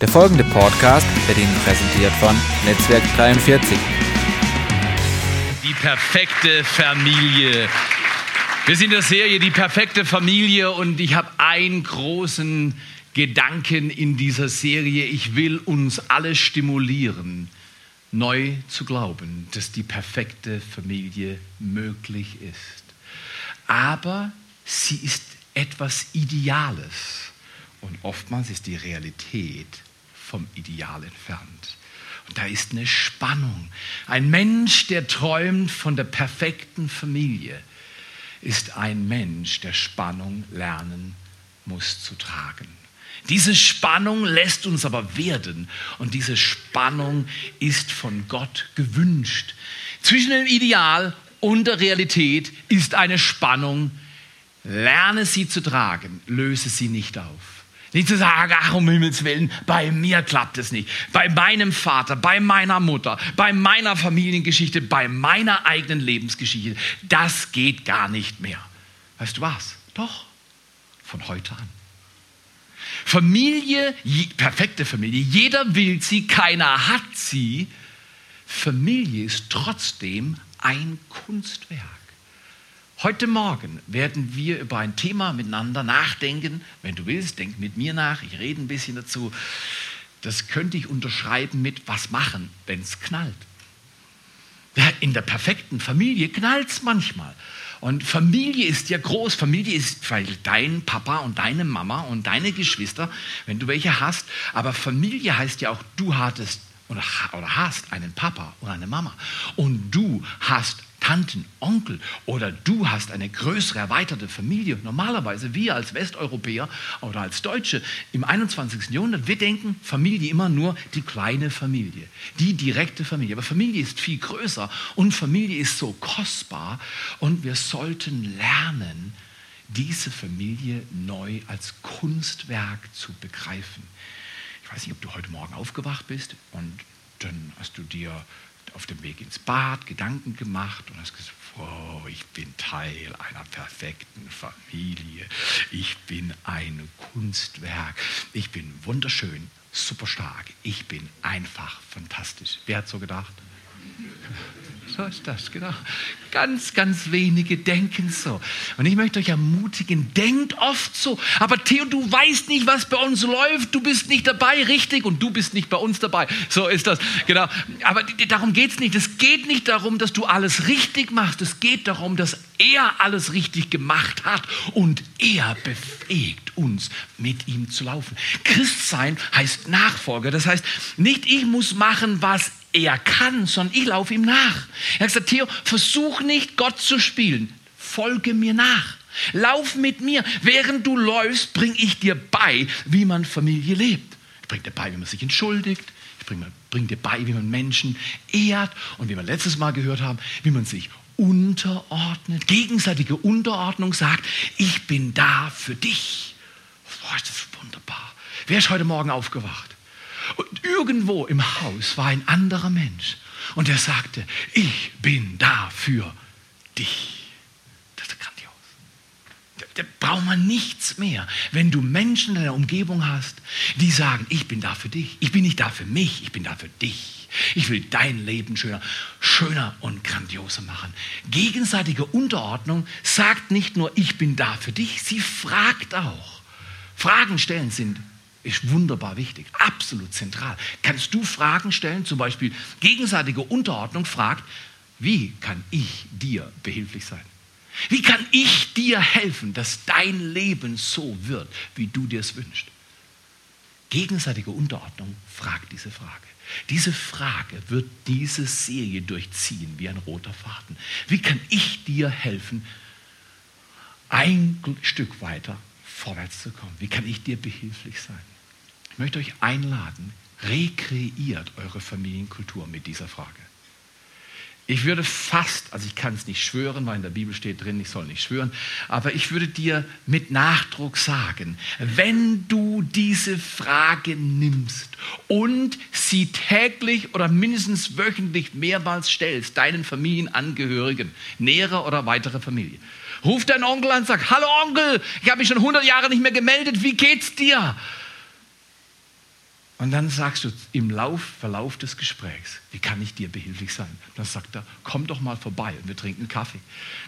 Der folgende Podcast wird Ihnen präsentiert von Netzwerk 43. Die perfekte Familie. Wir sind in der Serie Die perfekte Familie und ich habe einen großen Gedanken in dieser Serie. Ich will uns alle stimulieren, neu zu glauben, dass die perfekte Familie möglich ist. Aber sie ist etwas Ideales. Und oftmals ist die Realität vom Ideal entfernt. Und da ist eine Spannung. Ein Mensch, der träumt von der perfekten Familie, ist ein Mensch, der Spannung lernen muss zu tragen. Diese Spannung lässt uns aber werden und diese Spannung ist von Gott gewünscht. Zwischen dem Ideal und der Realität ist eine Spannung. Lerne sie zu tragen, löse sie nicht auf. Nicht zu sagen, ach um Himmels Willen, bei mir klappt es nicht. Bei meinem Vater, bei meiner Mutter, bei meiner Familiengeschichte, bei meiner eigenen Lebensgeschichte. Das geht gar nicht mehr. Weißt du was? Doch, von heute an. Familie, perfekte Familie, jeder will sie, keiner hat sie. Familie ist trotzdem ein Kunstwerk. Heute Morgen werden wir über ein Thema miteinander nachdenken. Wenn du willst, denk mit mir nach. Ich rede ein bisschen dazu. Das könnte ich unterschreiben mit was machen, wenn es knallt. In der perfekten Familie knallt es manchmal. Und Familie ist ja groß. Familie ist weil dein Papa und deine Mama und deine Geschwister, wenn du welche hast. Aber Familie heißt ja auch, du hattest oder, hast einen Papa oder eine Mama. Und du hast Tanten, Onkel oder du hast eine größere, erweiterte Familie. Normalerweise wir als Westeuropäer oder als Deutsche im 21. Jahrhundert, wir denken Familie immer nur die kleine Familie, die direkte Familie. Aber Familie ist viel größer und Familie ist so kostbar und wir sollten lernen, diese Familie neu als Kunstwerk zu begreifen. Ich weiß nicht, ob du heute Morgen aufgewacht bist und dann hast du dir auf dem Weg ins Bad Gedanken gemacht und hast gesagt, oh, ich bin Teil einer perfekten Familie. Ich bin ein Kunstwerk. Ich bin wunderschön, super stark. Ich bin einfach fantastisch. Wer hat so gedacht? So ist das, genau. Ganz, ganz wenige denken so. Und ich möchte euch ermutigen, denkt oft so. Aber Theo, du weißt nicht, was bei uns läuft. Du bist nicht dabei, richtig? Und du bist nicht bei uns dabei. So ist das, genau. Aber darum geht es nicht. Es geht nicht darum, dass du alles richtig machst. Es geht darum, dass er alles richtig gemacht hat und er befähigt uns, mit ihm zu laufen. Christsein heißt Nachfolger. Das heißt, nicht ich muss machen, was er kann, sondern ich laufe ihm nach. Er hat gesagt, Theo, versuch nicht Gott zu spielen, folge mir nach. Lauf mit mir. Während du läufst, bringe ich dir bei, wie man Familie lebt. Ich bringe dir bei, wie man sich entschuldigt. Ich bringe bring dir bei, wie man Menschen ehrt. Und wie wir letztes Mal gehört haben, wie man sich unterordnet. Gegenseitige Unterordnung sagt, ich bin da für dich. Boah, das ist wunderbar. Wer ist heute Morgen aufgewacht? Und irgendwo im Haus war ein anderer Mensch und er sagte, ich bin da für dich. Das ist grandios. Da, da braucht man nichts mehr. Wenn du Menschen in deiner Umgebung hast, die sagen, ich bin da für dich. Ich bin nicht da für mich, ich bin da für dich. Ich will dein Leben schöner, schöner und grandioser machen. Gegenseitige Unterordnung sagt nicht nur, ich bin da für dich, sie fragt auch. Fragen stellen sind ist wunderbar wichtig, absolut zentral. Kannst du Fragen stellen, zum Beispiel gegenseitige Unterordnung fragt, wie kann ich dir behilflich sein? Wie kann ich dir helfen, dass dein Leben so wird, wie du dir es wünschst? Gegenseitige Unterordnung fragt diese Frage. Diese Frage wird diese Serie durchziehen wie ein roter Faden. Wie kann ich dir helfen, ein Stück weiter vorwärts zu kommen? Wie kann ich dir behilflich sein? Ich möchte euch einladen, rekreiert eure Familienkultur mit dieser Frage. Ich würde fast, also ich kann es nicht schwören, weil in der Bibel steht drin, ich soll nicht schwören, aber ich würde dir mit Nachdruck sagen, wenn du diese Frage nimmst und sie täglich oder mindestens wöchentlich mehrmals stellst, deinen Familienangehörigen, nähere oder weitere Familie, ruf deinen Onkel an und sag, hallo Onkel, ich habe mich schon 100 Jahre nicht mehr gemeldet, wie geht's dir? Und dann sagst du im Lauf, Verlauf des Gesprächs, wie kann ich dir behilflich sein? Dann sagt er, komm doch mal vorbei und wir trinken Kaffee.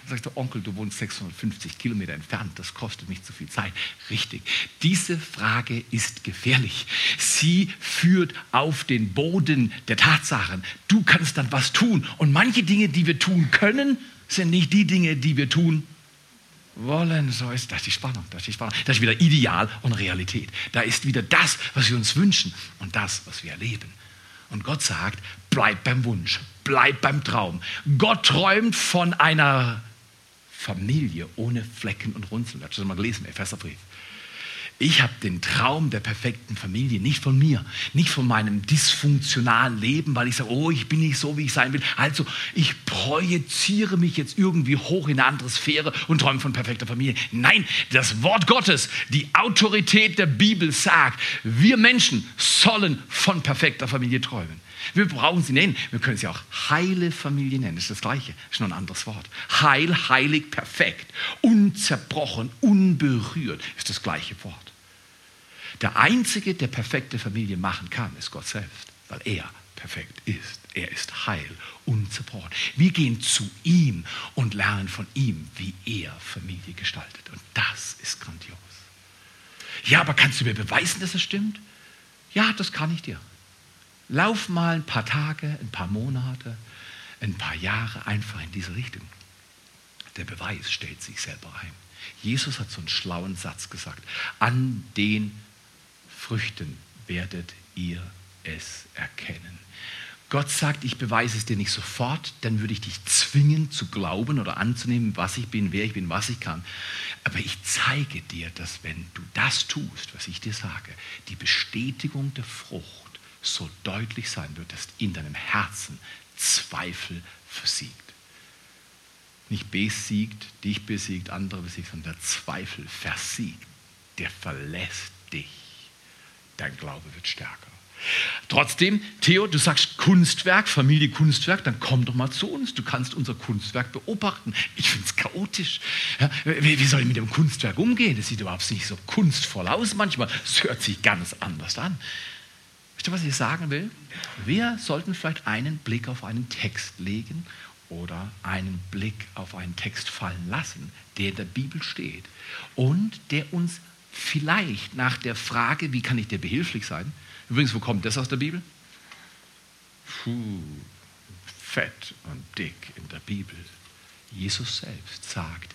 Dann sagt der Onkel, du wohnst 650 Kilometer entfernt, das kostet mich zu viel Zeit. Richtig. Diese Frage ist gefährlich. Sie führt auf den Boden der Tatsachen. Du kannst dann was tun. Und manche Dinge, die wir tun können, sind nicht die Dinge, die wir tun wollen. So ist das die Spannung, das ist die Spannung. Das ist wieder Ideal und Realität. Da ist wieder das, was wir uns wünschen und das, was wir erleben. Und Gott sagt, bleib beim Wunsch, bleib beim Traum. Gott träumt von einer Familie ohne Flecken und Runzeln. Das hast du mal gelesen, Epheserbrief. Ich habe den Traum der perfekten Familie, nicht von mir, nicht von meinem dysfunktionalen Leben, weil ich sage, oh, ich bin nicht so, wie ich sein will. Also, ich projiziere mich jetzt irgendwie hoch in eine andere Sphäre und träume von perfekter Familie. Nein, das Wort Gottes, die Autorität der Bibel sagt, wir Menschen sollen von perfekter Familie träumen. Wir brauchen sie nennen. Wir können sie auch heile Familie nennen. Das ist das Gleiche. Das ist nur ein anderes Wort. Heil, heilig, perfekt. Unzerbrochen, unberührt ist das gleiche Wort. Der Einzige, der perfekte Familie machen kann, ist Gott selbst, weil er perfekt ist. Er ist heil, unzerbrochen. Wir gehen zu ihm und lernen von ihm, wie er Familie gestaltet. Und das ist grandios. Ja, aber kannst du mir beweisen, dass es stimmt? Ja, das kann ich dir. Lauf mal ein paar Tage, ein paar Monate, ein paar Jahre einfach in diese Richtung. Der Beweis stellt sich selber ein. Jesus hat so einen schlauen Satz gesagt. An den Früchten werdet ihr es erkennen. Gott sagt, ich beweise es dir nicht sofort, dann würde ich dich zwingen zu glauben oder anzunehmen, was ich bin, wer ich bin, was ich kann. Aber ich zeige dir, dass wenn du das tust, was ich dir sage, die Bestätigung der Frucht so deutlich sein wird, dass in deinem Herzen Zweifel versiegt. Nicht besiegt, dich besiegt, andere besiegt, sondern der Zweifel versiegt. Der verlässt dich dein Glaube wird stärker. Trotzdem, Theo, du sagst Kunstwerk, Familie Kunstwerk, dann komm doch mal zu uns. Du kannst unser Kunstwerk beobachten. Ich finde es chaotisch. Ja, wie, wie, soll ich mit dem Kunstwerk umgehen? Das sieht überhaupt nicht so kunstvoll aus manchmal. Es hört sich ganz anders an. Wisst ihr, was ich sagen will? Wir sollten vielleicht einen Blick auf einen Text legen oder einen Blick auf einen Text fallen lassen, der in der Bibel steht und der uns vielleicht nach der Frage, wie kann ich dir behilflich sein? Übrigens, wo kommt das aus der Bibel? Puh, fett und dick in der Bibel. Jesus selbst sagt,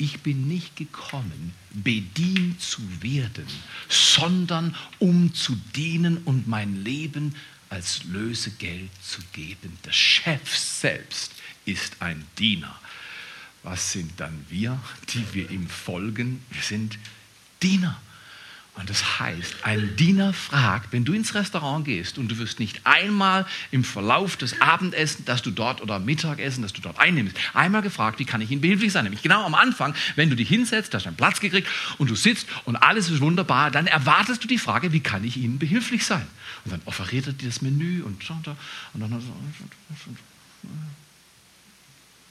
ich bin nicht gekommen, bedient zu werden, sondern um zu dienen und mein Leben als Lösegeld zu geben. Der Chef selbst ist ein Diener. Was sind dann wir, die wir ihm folgen? Wir sind Diener. Und das heißt, ein Diener fragt, wenn du ins Restaurant gehst und du wirst nicht einmal im Verlauf des Abendessens, dass du dort oder Mittagessen, dass du dort einnimmst, einmal gefragt, wie kann ich Ihnen behilflich sein? Nämlich genau am Anfang, wenn du dich hinsetzt, hast du einen Platz gekriegt und du sitzt und alles ist wunderbar, dann erwartest du die Frage, wie kann ich Ihnen behilflich sein? Und dann offeriert er dir das Menü und, und dann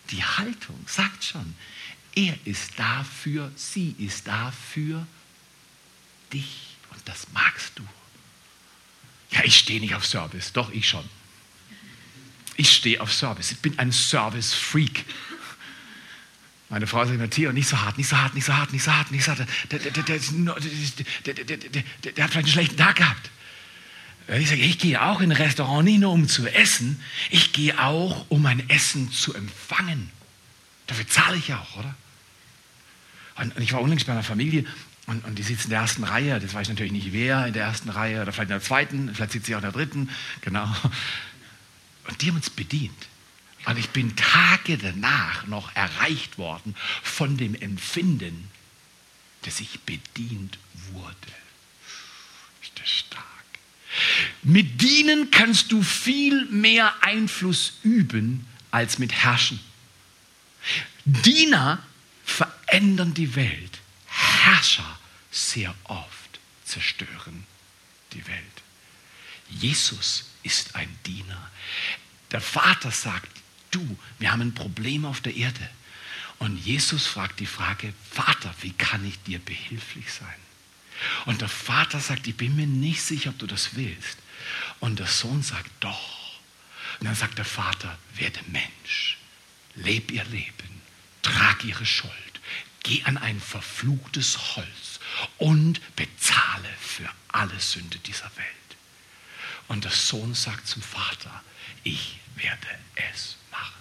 die Haltung sagt schon, er ist dafür, sie ist dafür, dich und das magst du. Ja, ich stehe nicht auf Service, doch ich schon. Ich stehe auf Service. Ich bin ein Service-Freak. Meine Frau sagt immer, Theo, nicht so hart, nicht so hart, nicht so hart, nicht so hart, nicht so hart. Der, der, der, der, hat vielleicht einen schlechten Tag gehabt. Ich sage, ich gehe auch in ein Restaurant nicht nur um zu essen, ich gehe auch, um mein Essen zu empfangen. Dafür zahle ich ja auch, oder? Und ich war unlängst bei einer Familie, und, und die sitzt in der ersten Reihe, das weiß ich natürlich nicht wer in der ersten Reihe oder vielleicht in der zweiten, vielleicht sitzt sie auch in der dritten, genau. Und die haben uns bedient. Und ich bin Tage danach noch erreicht worden von dem Empfinden, dass ich bedient wurde. Ist das stark? Mit Dienen kannst du viel mehr Einfluss üben als mit Herrschen. Diener verändern die Welt. Herrscher sehr oft zerstören die Welt. Jesus ist ein Diener. Der Vater sagt, du, wir haben ein Problem auf der Erde. Und Jesus fragt die Frage, Vater, wie kann ich dir behilflich sein? Und der Vater sagt, ich bin mir nicht sicher, ob du das willst. Und der Sohn sagt, doch. Und dann sagt der Vater, werde Mensch, leb ihr Leben, trag ihre Schuld, geh an ein verfluchtes Holz und bezahle für alle Sünde dieser Welt. Und der Sohn sagt zum Vater, ich werde es machen.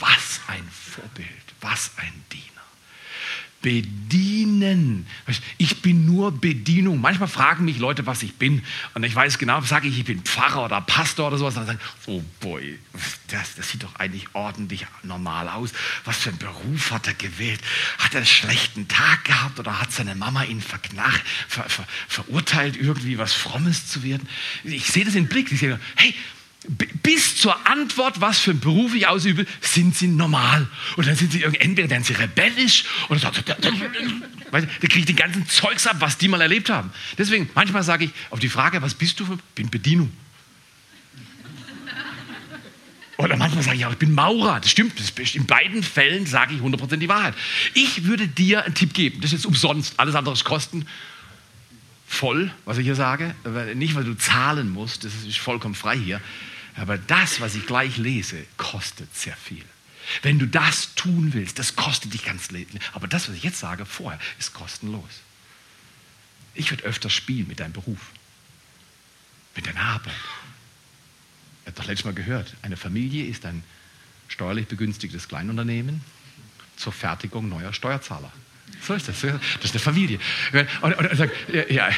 Was ein Vorbild, was ein Diener bedienen. Ich bin nur Bedienung. Manchmal fragen mich Leute, was ich bin. Und ich weiß genau, sage ich, ich bin Pfarrer oder Pastor oder sowas. Und dann sagen, oh boy, das, das sieht doch eigentlich ordentlich normal aus. Was für einen Beruf hat er gewählt? Hat er einen schlechten Tag gehabt oder hat seine Mama ihn verknach, ver, ver, verurteilt, irgendwie was Frommes zu werden? Ich sehe das im Blick. Ich sehe, hey, bis zur Antwort, was für einen Beruf ich ausübe, sind sie normal. Und dann sind sie entweder werden sie rebellisch oder so, da, da, da kriege ich den ganzen Zeugs ab, was die mal erlebt haben. Deswegen, manchmal sage ich auf die Frage, was bist du? Bin Bedienung. Oder manchmal sage ich auch, ich bin Maurer. Das stimmt. in beiden Fällen sage ich 100% die Wahrheit. Ich würde dir einen Tipp geben. Das ist jetzt umsonst. Alles andere ist Kosten voll, was ich hier sage. Nicht, weil du zahlen musst. Das ist vollkommen frei hier. Aber das, was ich gleich lese, kostet sehr viel. Wenn du das tun willst, das kostet dich ganz Leben. Aber das, was ich jetzt sage, vorher, ist kostenlos. Ich würde öfter spielen mit deinem Beruf, mit deiner Arbeit. Ihr habt doch letztes Mal gehört, eine Familie ist ein steuerlich begünstigtes Kleinunternehmen zur Fertigung neuer Steuerzahler. So ist das. Das ist eine Familie. Und, und, und sagt, ja,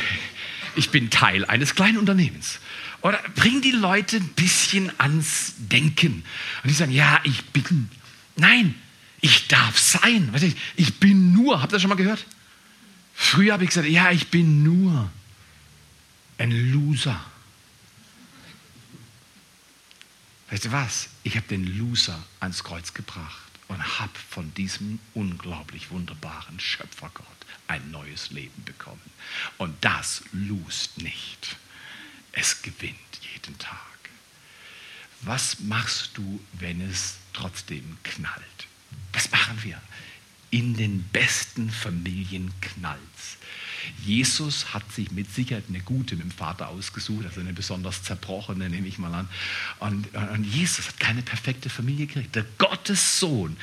ich bin Teil eines Kleinunternehmens. Oder bring die Leute ein bisschen ans Denken. Und die sagen, ja, ich bin. Nein, ich darf sein. Ich bin nur. Habt ihr das schon mal gehört? Früher habe ich gesagt, ja, ich bin nur ein Loser. Weißt du was? Ich habe den Loser ans Kreuz gebracht und habe von diesem unglaublich wunderbaren Schöpfergott ein neues Leben bekommen. Und das lust nicht. Es gewinnt jeden Tag. Was machst du, wenn es trotzdem knallt? Was machen wir? In den besten Familien knallt's. Jesus hat sich mit Sicherheit eine gute mit dem Vater ausgesucht, also eine besonders zerbrochene, nehme ich mal an. Und, und Jesus hat keine perfekte Familie gekriegt. Der Gottessohn,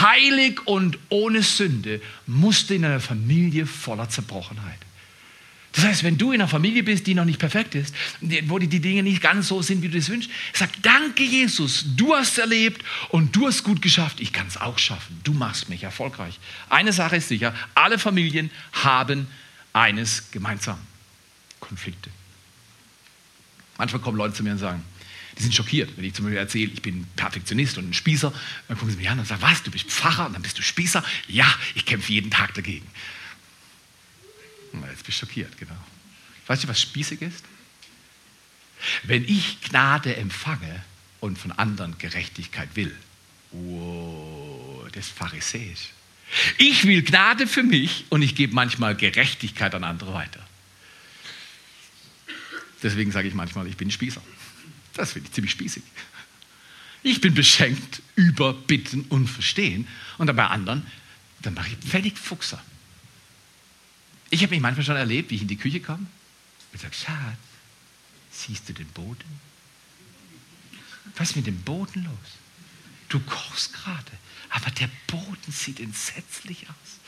heilig und ohne Sünde, musste in einer Familie voller Zerbrochenheit. Das heißt, wenn du in einer Familie bist, die noch nicht perfekt ist, wo die, Dinge nicht ganz so sind, wie du es wünschst, sag, danke Jesus, du hast erlebt und du hast gut geschafft, ich kann es auch schaffen. Du machst mich erfolgreich. Eine Sache ist sicher, alle Familien haben eines gemeinsam. Konflikte. Manchmal kommen Leute zu mir und sagen, die sind schockiert, wenn ich zum Beispiel erzähle, ich bin Perfektionist und ein Spießer. Dann gucken sie mich an und sagen, was, du bist Pfarrer und dann bist du Spießer? Ja, ich kämpfe jeden Tag dagegen. Jetzt bist du schockiert, genau. Weißt du, was spießig ist? Wenn ich Gnade empfange und von anderen Gerechtigkeit will, oh, das ist pharisäisch. Ich will Gnade für mich und ich gebe manchmal Gerechtigkeit an andere weiter. Deswegen sage ich manchmal, ich bin Spießer. Das finde ich ziemlich spießig. Ich bin beschenkt über Bitten und Verstehen und dann bei anderen, dann mache ich völlig Fuchser. Ich habe mich manchmal schon erlebt, wie ich in die Küche komme und sage, Schatz, siehst du den Boden? Was ist mit dem Boden los? Du kochst gerade. Aber der Boden sieht entsetzlich aus.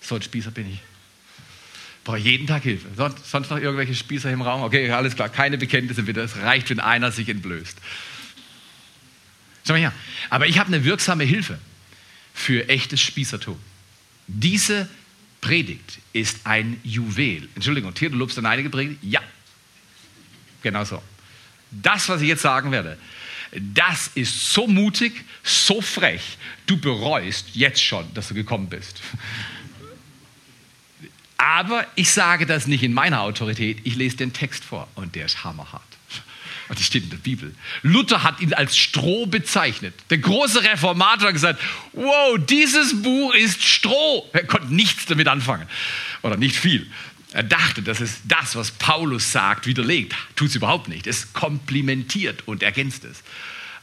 So ein Spießer bin ich. Brauche jeden Tag Hilfe. Sonst, sonst noch irgendwelche Spießer im Raum? Okay, alles klar, keine Bekenntnisse bitte. Es reicht, wenn einer sich entblößt. Schau mal her. Aber ich habe eine wirksame Hilfe für echtes Spießertum. Diese Predigt ist ein Juwel. Entschuldigung, Tier, du lobst eine einige Predigt? Ja. Genau so. Das, was ich jetzt sagen werde, das ist so mutig, so frech, du bereust jetzt schon, dass du gekommen bist. Aber ich sage das nicht in meiner Autorität, ich lese den Text vor und der ist hammerhart. Und das steht in der Bibel. Luther hat ihn als Stroh bezeichnet. Der große Reformator hat gesagt, wow, dieses Buch ist Stroh. Er konnte nichts damit anfangen. Oder nicht viel. Er dachte, dass es das, was Paulus sagt, widerlegt. Tut es überhaupt nicht. Es komplimentiert und ergänzt es.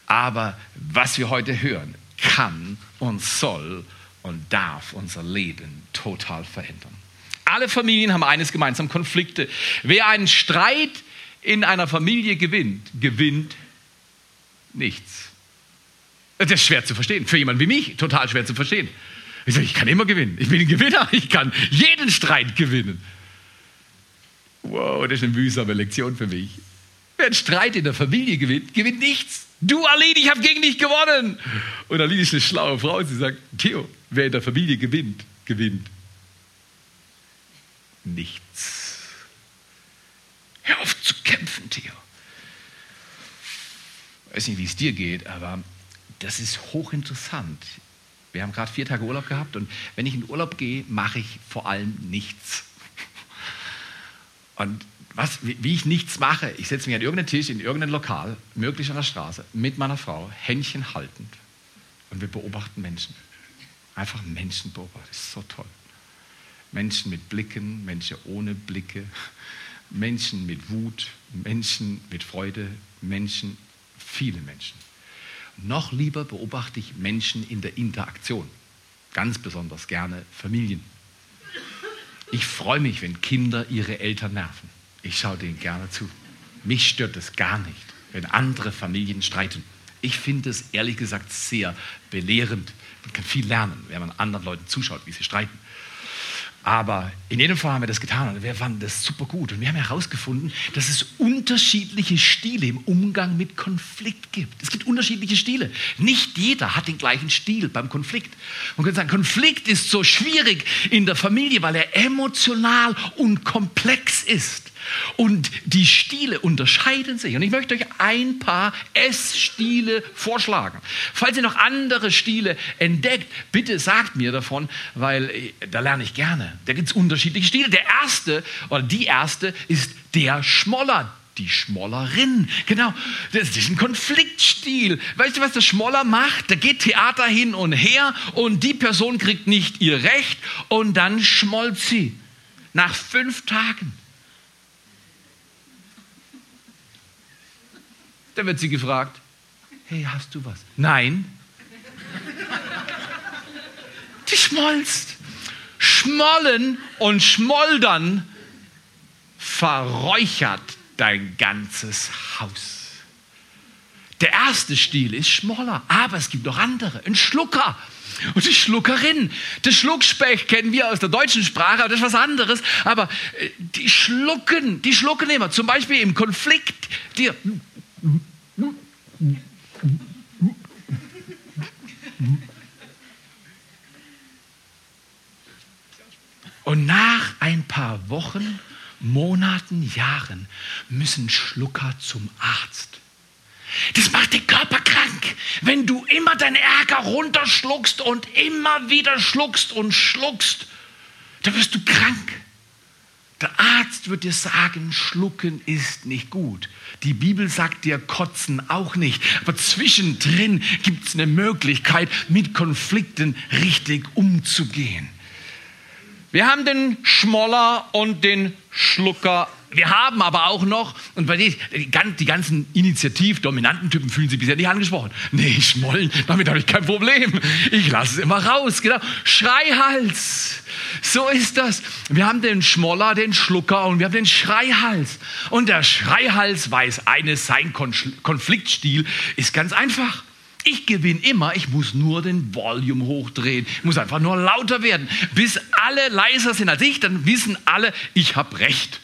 Aber was wir heute hören, kann und soll und darf unser Leben total verändern. Alle Familien haben eines gemeinsam, Konflikte. Wer einen Streit in einer Familie gewinnt, gewinnt nichts. Das ist schwer zu verstehen. Für jemanden wie mich total schwer zu verstehen. Ich sage, ich kann immer gewinnen. Ich bin ein Gewinner. Ich kann jeden Streit gewinnen. Wow, das ist eine mühsame Lektion für mich. Wer einen Streit in der Familie gewinnt, gewinnt nichts. Du, Aline, ich habe gegen dich gewonnen. Und Aline ist eine schlaue Frau. Sie sagt, Theo, wer in der Familie gewinnt, gewinnt nichts. Hör auf zu kämpfen, Theo. Ich weiß nicht, wie es dir geht, aber das ist hochinteressant. Wir haben gerade vier Tage Urlaub gehabt und wenn ich in Urlaub gehe, mache ich vor allem nichts. Und was, wie ich nichts mache, ich setze mich an irgendeinen Tisch in irgendein Lokal, möglichst an der Straße, mit meiner Frau, Händchen haltend und wir beobachten Menschen. Einfach Menschen beobachten, das ist so toll. Menschen mit Blicken, Menschen ohne Blicke, Menschen mit Wut, Menschen mit Freude, Menschen, viele Menschen. Noch lieber beobachte ich Menschen in der Interaktion. Ganz besonders gerne Familien. Ich freue mich, wenn Kinder ihre Eltern nerven. Ich schaue denen gerne zu. Mich stört es gar nicht, wenn andere Familien streiten. Ich finde es ehrlich gesagt sehr belehrend. Man kann viel lernen, wenn man anderen Leuten zuschaut, wie sie streiten. Aber in jedem Fall haben wir das getan und wir fanden das super gut. Und wir haben herausgefunden, dass es unterschiedliche Stile im Umgang mit Konflikt gibt. Es gibt unterschiedliche Stile. Nicht jeder hat den gleichen Stil beim Konflikt. Man könnte sagen, Konflikt ist so schwierig in der Familie, weil er emotional und komplex ist. Und die Stile unterscheiden sich. Und ich möchte euch ein paar S-Stile vorschlagen. Falls ihr noch andere Stile entdeckt, bitte sagt mir davon, weil äh, da lerne ich gerne. Da gibt es unterschiedliche Stile. Der erste oder die erste ist der Schmoller, die Schmollerin. Genau, das ist ein Konfliktstil. Weißt du, was der Schmoller macht? Da geht Theater hin und her und die Person kriegt nicht ihr Recht und dann schmollt sie. Nach fünf Tagen. Dann wird sie gefragt, hey, hast du was? Nein. Die schmolzt. Schmollen und schmoldern verräuchert dein ganzes Haus. Der erste Stil ist schmoller, aber es gibt noch andere. Ein Schlucker und die Schluckerin. Das Schluckspecht kennen wir aus der deutschen Sprache, aber das ist was anderes. Aber äh, die schlucken, die schlucken immer. Zum Beispiel im Konflikt, die und nach ein paar Wochen, Monaten, Jahren müssen Schlucker zum Arzt. Das macht den Körper krank, wenn du immer deinen Ärger runterschluckst und immer wieder schluckst und schluckst. Da wirst du krank. Der Arzt wird dir sagen, schlucken ist nicht gut. Die Bibel sagt dir, kotzen auch nicht. Aber zwischendrin gibt es eine Möglichkeit, mit Konflikten richtig umzugehen. Wir haben den Schmoller und den Schlucker. Wir haben aber auch noch, und bei denen, die ganzen initiativ-dominanten Typen fühlen sich bisher nicht angesprochen. Nee, Schmollen, damit habe ich kein Problem. Ich lasse es immer raus, genau. Schreihals. So ist das. Wir haben den Schmoller, den Schlucker und wir haben den Schreihals. Und der Schreihals weiß eines, sein Konfliktstil ist ganz einfach. Ich gewinne immer, ich muss nur den Volume hochdrehen. Ich muss einfach nur lauter werden. Bis alle leiser sind als ich, dann wissen alle, ich habe recht.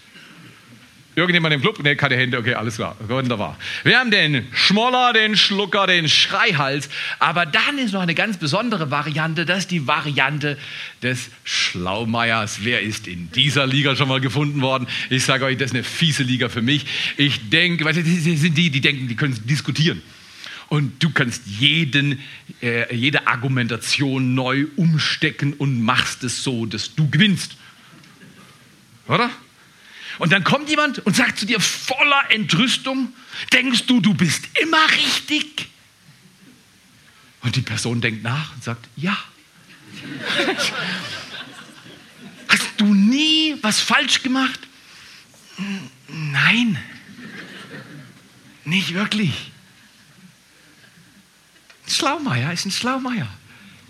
Irgendjemand im Club? Ne, keine Hände. Okay, alles klar. Wunderbar. Wir haben den Schmoller, den Schlucker, den Schreihals. Aber dann ist noch eine ganz besondere Variante. Das ist die Variante des Schlaumeiers. Wer ist in dieser Liga schon mal gefunden worden? Ich sage euch, das ist eine fiese Liga für mich. Ich denke, weißt du, das sind die, die denken, die können diskutieren. Und du kannst jeden, äh, jede Argumentation neu umstecken und machst es so, dass du gewinnst. Oder? Und dann kommt jemand und sagt zu dir voller Entrüstung, denkst du, du bist immer richtig? Und die Person denkt nach und sagt, ja. Hast du nie was falsch gemacht? Nein, nicht wirklich. Ein Schlaumeier ist ein Schlaumeier.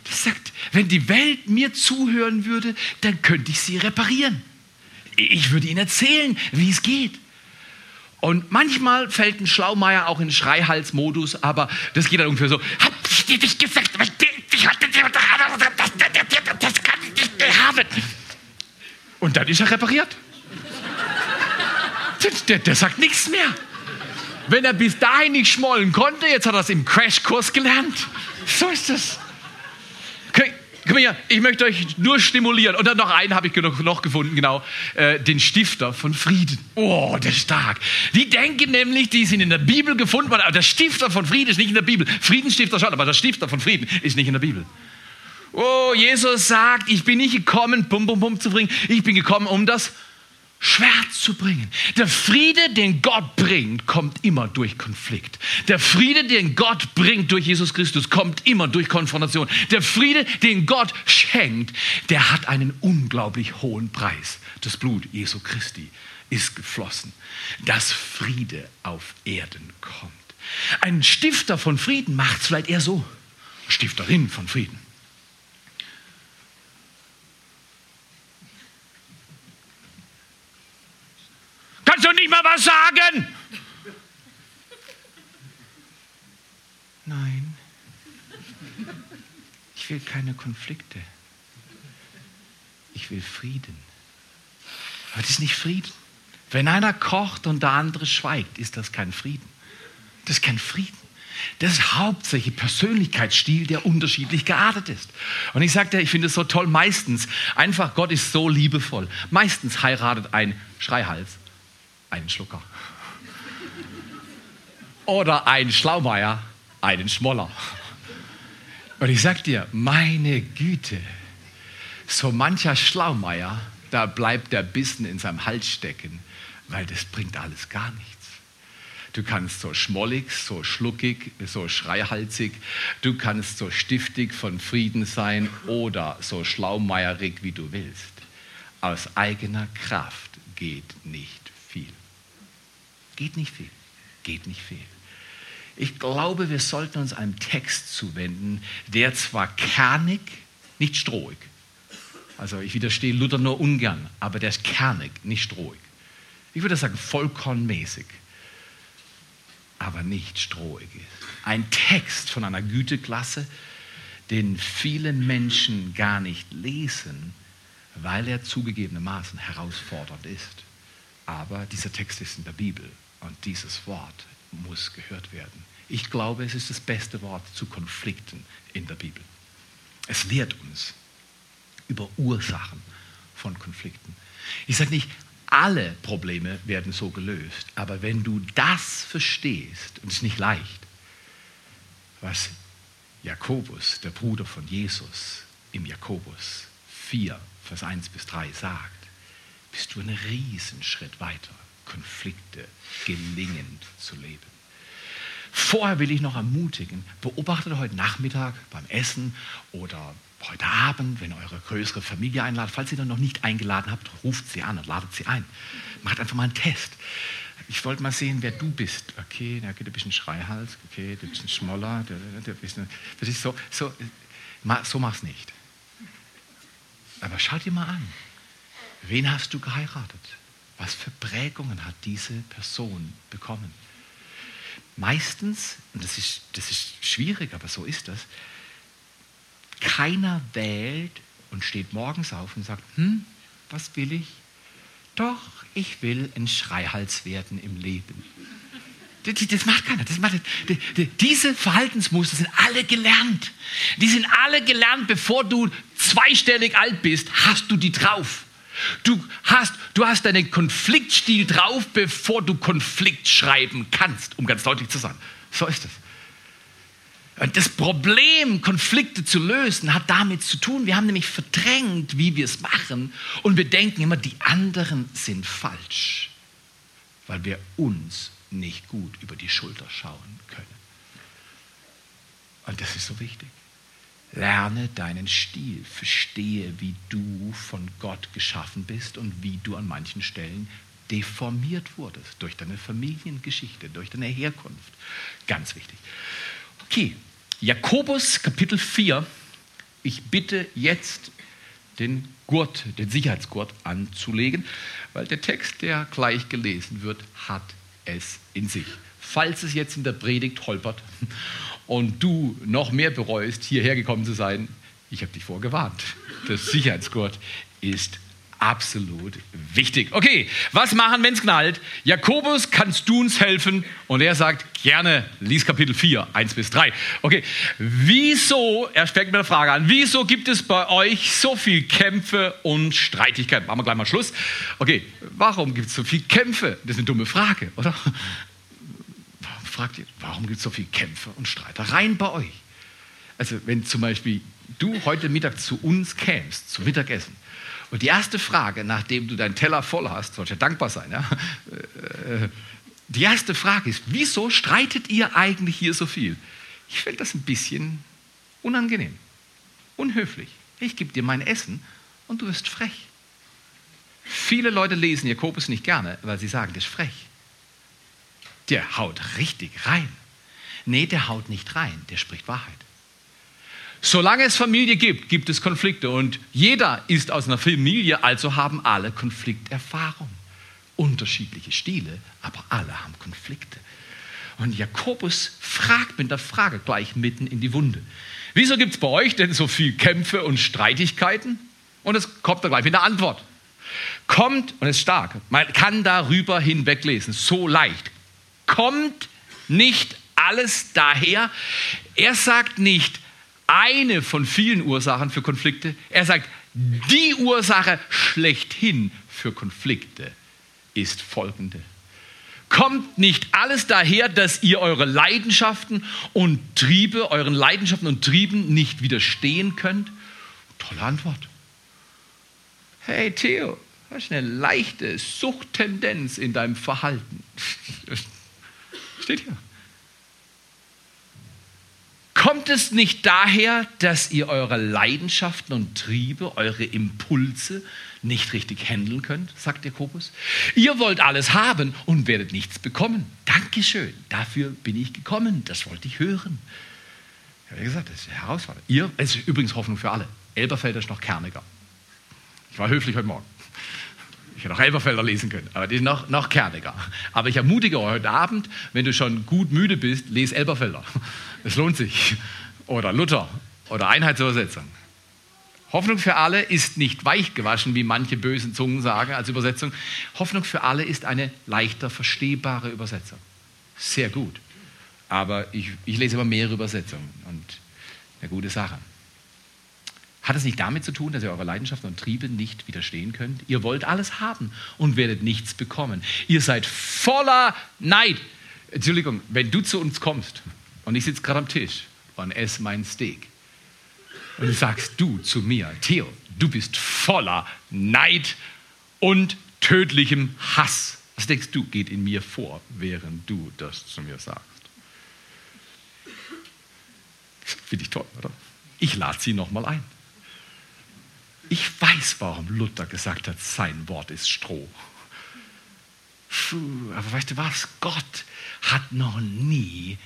Das sagt, wenn die Welt mir zuhören würde, dann könnte ich sie reparieren. Ich würde ihnen erzählen, wie es geht. Und manchmal fällt ein Schlaumeier auch in Schreihalsmodus, aber das geht dann ungefähr so: Hab ich dir nicht gesagt, das kann ich nicht haben. Und dann ist er repariert. Der, der sagt nichts mehr. Wenn er bis dahin nicht schmollen konnte, jetzt hat er es im Crashkurs gelernt. So ist es. Komm her, ich möchte euch nur stimulieren. Und dann noch einen habe ich noch gefunden, genau, äh, den Stifter von Frieden. Oh, der ist stark. Die denken nämlich, die sind in der Bibel gefunden worden, aber der Stifter von Frieden ist nicht in der Bibel. Friedensstifter schon, aber der Stifter von Frieden ist nicht in der Bibel. Oh, Jesus sagt, ich bin nicht gekommen, bum, bum, bum zu bringen. Ich bin gekommen, um das Schwert zu bringen. Der Friede, den Gott bringt, kommt immer durch Konflikt. Der Friede, den Gott bringt durch Jesus Christus, kommt immer durch Konfrontation. Der Friede, den Gott schenkt, der hat einen unglaublich hohen Preis. Das Blut Jesu Christi ist geflossen, dass Friede auf Erden kommt. Ein Stifter von Frieden macht es vielleicht eher so. Stifterin von Frieden. Kannst du nicht mal was sagen? Nein, ich will keine Konflikte. Ich will Frieden. Aber das ist nicht Frieden. Wenn einer kocht und der andere schweigt, ist das kein Frieden. Das ist kein Frieden. Das ist hauptsächlich Persönlichkeitsstil, der unterschiedlich geartet ist. Und ich sagte, ich finde es so toll, meistens, einfach Gott ist so liebevoll. Meistens heiratet ein Schreihals einen Schlucker. Oder ein Schlaumeier, einen Schmoller. Und ich sag dir, meine Güte, so mancher Schlaumeier, da bleibt der Bissen in seinem Hals stecken, weil das bringt alles gar nichts. Du kannst so schmollig, so schluckig, so schreihalsig, du kannst so stiftig von Frieden sein oder so schlaumeierig, wie du willst. Aus eigener Kraft geht nicht Geht nicht viel. Geht nicht viel. Ich glaube, wir sollten uns einem Text zuwenden, der zwar kernig, nicht strohig, also ich widerstehe Luther nur ungern, aber der ist kernig, nicht strohig. Ich würde sagen vollkornmäßig, aber nicht strohig ist. Ein Text von einer Güteklasse, den viele Menschen gar nicht lesen, weil er zugegebenermaßen herausfordernd ist. Aber dieser Text ist in der Bibel und dieses Wort muss gehört werden. Ich glaube, es ist das beste Wort zu Konflikten in der Bibel. Es lehrt uns über Ursachen von Konflikten. Ich sage nicht, alle Probleme werden so gelöst, aber wenn du das verstehst, und es ist nicht leicht, was Jakobus, der Bruder von Jesus, im Jakobus 4, Vers 1 bis 3 sagt, bist du einen Riesenschritt weiter. Konflikte gelingend zu leben. Vorher will ich noch ermutigen, beobachtet heute Nachmittag beim Essen oder heute Abend, wenn eure größere Familie einladet, falls ihr noch nicht eingeladen habt, ruft sie an und ladet sie ein. Macht einfach mal einen Test. Ich wollte mal sehen, wer du bist. Okay, da geht ein bisschen Schreihals, okay, du bist Schmoller, der, der, das ist so, so, so mach's nicht. Aber schau dir mal an, wen hast du geheiratet? Was für Prägungen hat diese Person bekommen? Meistens, und das ist, das ist schwierig, aber so ist das, keiner wählt und steht morgens auf und sagt, hm, was will ich? Doch, ich will ein Schreihals werden im Leben. Das macht keiner. Das macht, diese Verhaltensmuster sind alle gelernt. Die sind alle gelernt, bevor du zweistellig alt bist, hast du die drauf. Du hast, du hast deinen Konfliktstil drauf, bevor du Konflikt schreiben kannst, um ganz deutlich zu sein. So ist es. Und das Problem, Konflikte zu lösen, hat damit zu tun, wir haben nämlich verdrängt, wie wir es machen, und wir denken immer, die anderen sind falsch, weil wir uns nicht gut über die Schulter schauen können. Und das ist so wichtig. Lerne deinen Stil, verstehe, wie du von Gott geschaffen bist und wie du an manchen Stellen deformiert wurdest durch deine Familiengeschichte, durch deine Herkunft. Ganz wichtig. Okay, Jakobus Kapitel 4, Ich bitte jetzt den Gurt, den Sicherheitsgurt anzulegen, weil der Text, der gleich gelesen wird, hat es in sich. Falls es jetzt in der Predigt holpert und du noch mehr bereust, hierher gekommen zu sein, ich habe dich vorgewarnt. Der Sicherheitsgurt ist absolut wichtig. Okay, was machen, wenn es knallt? Jakobus, kannst du uns helfen? Und er sagt, gerne, lies Kapitel 4, 1 bis 3. Okay, wieso, er fängt mit der Frage an, wieso gibt es bei euch so viel Kämpfe und Streitigkeiten? Machen wir gleich mal Schluss. Okay, warum gibt es so viel Kämpfe? Das ist eine dumme Frage, oder? Fragt ihr, warum gibt es so viel Kämpfe und Streitereien bei euch? Also wenn zum Beispiel du heute Mittag zu uns kämst, zum Mittagessen, und die erste Frage, nachdem du deinen Teller voll hast, sollst ja dankbar sein, ja? Äh, die erste Frage ist, wieso streitet ihr eigentlich hier so viel? Ich finde das ein bisschen unangenehm, unhöflich. Ich gebe dir mein Essen und du wirst frech. Viele Leute lesen Jakobus nicht gerne, weil sie sagen, das ist frech. Der haut richtig rein. Nee, der haut nicht rein, der spricht Wahrheit. Solange es Familie gibt, gibt es Konflikte und jeder ist aus einer Familie, also haben alle Konflikterfahrung. Unterschiedliche Stile, aber alle haben Konflikte. Und Jakobus fragt mit der Frage gleich mitten in die Wunde. Wieso gibt es bei euch denn so viel Kämpfe und Streitigkeiten? Und es kommt da gleich mit einer Antwort. Kommt, und es ist stark, man kann darüber hinweglesen, so leicht. Kommt nicht alles daher. Er sagt nicht, eine von vielen Ursachen für Konflikte. Er sagt, die Ursache schlechthin für Konflikte ist folgende. Kommt nicht alles daher, dass ihr eure Leidenschaften und Triebe, euren Leidenschaften und Trieben nicht widerstehen könnt? Tolle Antwort. Hey Theo, du hast eine leichte Suchttendenz in deinem Verhalten. Steht hier. Kommt es nicht daher, dass ihr eure Leidenschaften und Triebe, eure Impulse nicht richtig handeln könnt, sagt Jakobus? Ihr wollt alles haben und werdet nichts bekommen. Dankeschön, dafür bin ich gekommen, das wollte ich hören. Ich habe gesagt, das ist eine Herausforderung. Ihr, es ist übrigens Hoffnung für alle. Elberfelder ist noch kerniger. Ich war höflich heute Morgen. Ich hätte auch Elberfelder lesen können, aber die ist noch, noch kerniger. Aber ich ermutige euch heute Abend, wenn du schon gut müde bist, lese Elberfelder. Es lohnt sich. Oder Luther oder Einheitsübersetzung. Hoffnung für alle ist nicht weich gewaschen, wie manche bösen Zungen sagen als Übersetzung. Hoffnung für alle ist eine leichter verstehbare Übersetzung. Sehr gut. Aber ich, ich lese immer mehrere Übersetzungen und eine gute Sache. Hat es nicht damit zu tun, dass ihr eure Leidenschaften und Triebe nicht widerstehen könnt? Ihr wollt alles haben und werdet nichts bekommen. Ihr seid voller Neid. Entschuldigung, wenn du zu uns kommst und ich sitze gerade am Tisch und esse mein Steak. Und du sagst du zu mir, Theo, du bist voller Neid und tödlichem Hass. Was denkst du, geht in mir vor, während du das zu mir sagst? Finde ich toll, oder? Ich lade sie nochmal ein. Ich weiß, warum Luther gesagt hat, sein Wort ist Stroh. Puh, aber weißt du was? Gott hat noch nie